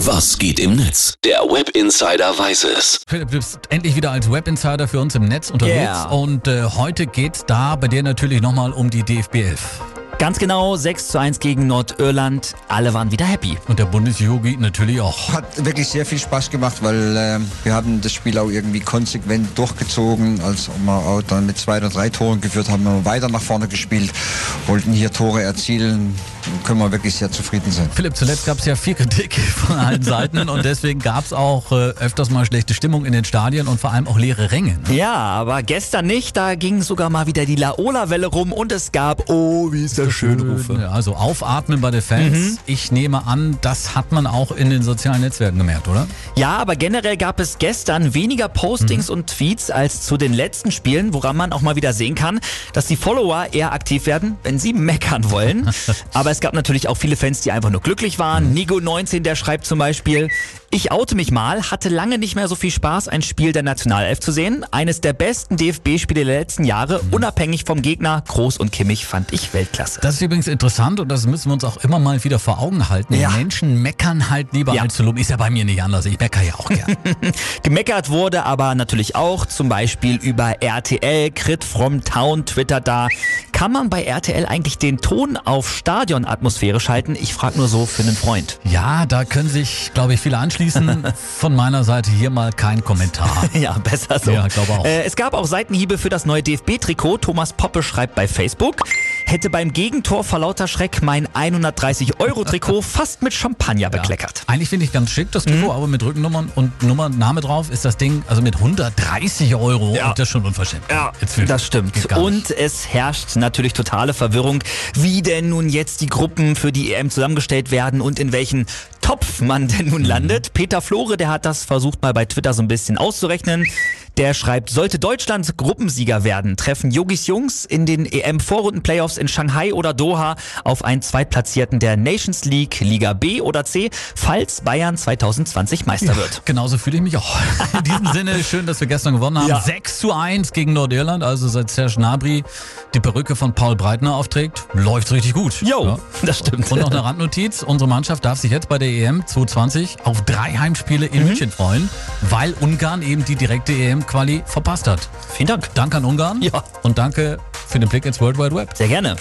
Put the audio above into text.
Was geht im Netz? Der Web Insider weiß es. Philipp, du bist endlich wieder als Web Insider für uns im Netz unterwegs. Yeah. Und äh, heute geht's da bei dir natürlich nochmal um die DFB 11. Ganz genau, 6 zu 1 gegen Nordirland. Alle waren wieder happy. Und der Bundesjogi natürlich auch. Hat wirklich sehr viel Spaß gemacht, weil äh, wir haben das Spiel auch irgendwie konsequent durchgezogen. Als wir auch dann mit zwei oder drei Toren geführt haben, haben wir weiter nach vorne gespielt, wollten hier Tore erzielen. Können wir wirklich sehr zufrieden sein. Philipp, zuletzt gab es ja viel Kritik von allen Seiten und deswegen gab es auch äh, öfters mal schlechte Stimmung in den Stadien und vor allem auch leere Ränge. Ne? Ja, aber gestern nicht. Da ging sogar mal wieder die Laola-Welle rum und es gab, oh, wie ist das schön, Rufe. Ja, Also aufatmen bei den Fans. Ich nehme an, das hat man auch in den sozialen Netzwerken gemerkt, oder? Ja, aber generell gab es gestern weniger Postings und Tweets als zu den letzten Spielen, woran man auch mal wieder sehen kann, dass die Follower eher aktiv werden, wenn sie meckern wollen. aber es gab natürlich auch viele Fans, die einfach nur glücklich waren. Nigo19, der schreibt zum Beispiel, ich oute mich mal, hatte lange nicht mehr so viel Spaß, ein Spiel der Nationalelf zu sehen. Eines der besten DFB-Spiele der letzten Jahre, unabhängig vom Gegner. Groß und Kimmich fand ich Weltklasse. Das ist übrigens interessant und das müssen wir uns auch immer mal wieder vor Augen halten. Ja. Menschen meckern halt lieber Ja. als zu loben. Ist ja bei mir nicht anders. Ich meckere ja auch gern. Gemeckert wurde aber natürlich auch zum Beispiel über RTL, Crit from Town twittert da. Kann man bei RTL eigentlich den Ton auf Stadionatmosphäre schalten? Ich frage nur so für einen Freund. ja, da können sich, glaube ich, viele anschließen. Von meiner Seite hier mal kein Kommentar. Ja, besser so. Ja, glaube auch. Äh, es gab auch Seitenhiebe für das neue DFB-Trikot. Thomas Poppe schreibt bei Facebook, hätte beim Gegentor vor lauter Schreck mein 130-Euro-Trikot fast mit Champagner bekleckert. Eigentlich finde ich ganz schick das Trikot, aber mit Rückennummern und Nummername drauf ist das Ding, also mit 130 Euro, Ja. und das ist schon unverschämt. Jetzt für- Das stimmt. Und es herrscht natürlich totale Verwirrung, wie denn nun jetzt die Gruppen für die EM zusammengestellt werden und in welchen Topf man denn Mhm. nun landet. Peter Flore, der hat das versucht mal bei Twitter so ein bisschen auszurechnen. Der schreibt, sollte Deutschland Gruppensieger werden, treffen Yogis Jungs in den EM-Vorrunden-Playoffs in Shanghai oder Doha auf einen Zweitplatzierten der Nations League, Liga B oder C, falls Bayern 2020 Meister wird. Genauso fühle ich mich auch. In diesem Sinne, schön, dass wir gestern gewonnen haben. Ja. 6 zu 1 gegen Nordirland, also seit Serge Gnabry die Perücke von Paul Breitner aufträgt, läuft's richtig gut. Jo, das stimmt. Und noch eine Randnotiz, unsere Mannschaft darf sich jetzt bei der EM 2020 auf drei Heimspiele in Mhm. München freuen, weil Ungarn eben die direkte EM-Quali verpasst hat. Vielen Dank. Danke an Ungarn Ja. und danke für den Blick ins World Wide Web. Sehr gerne.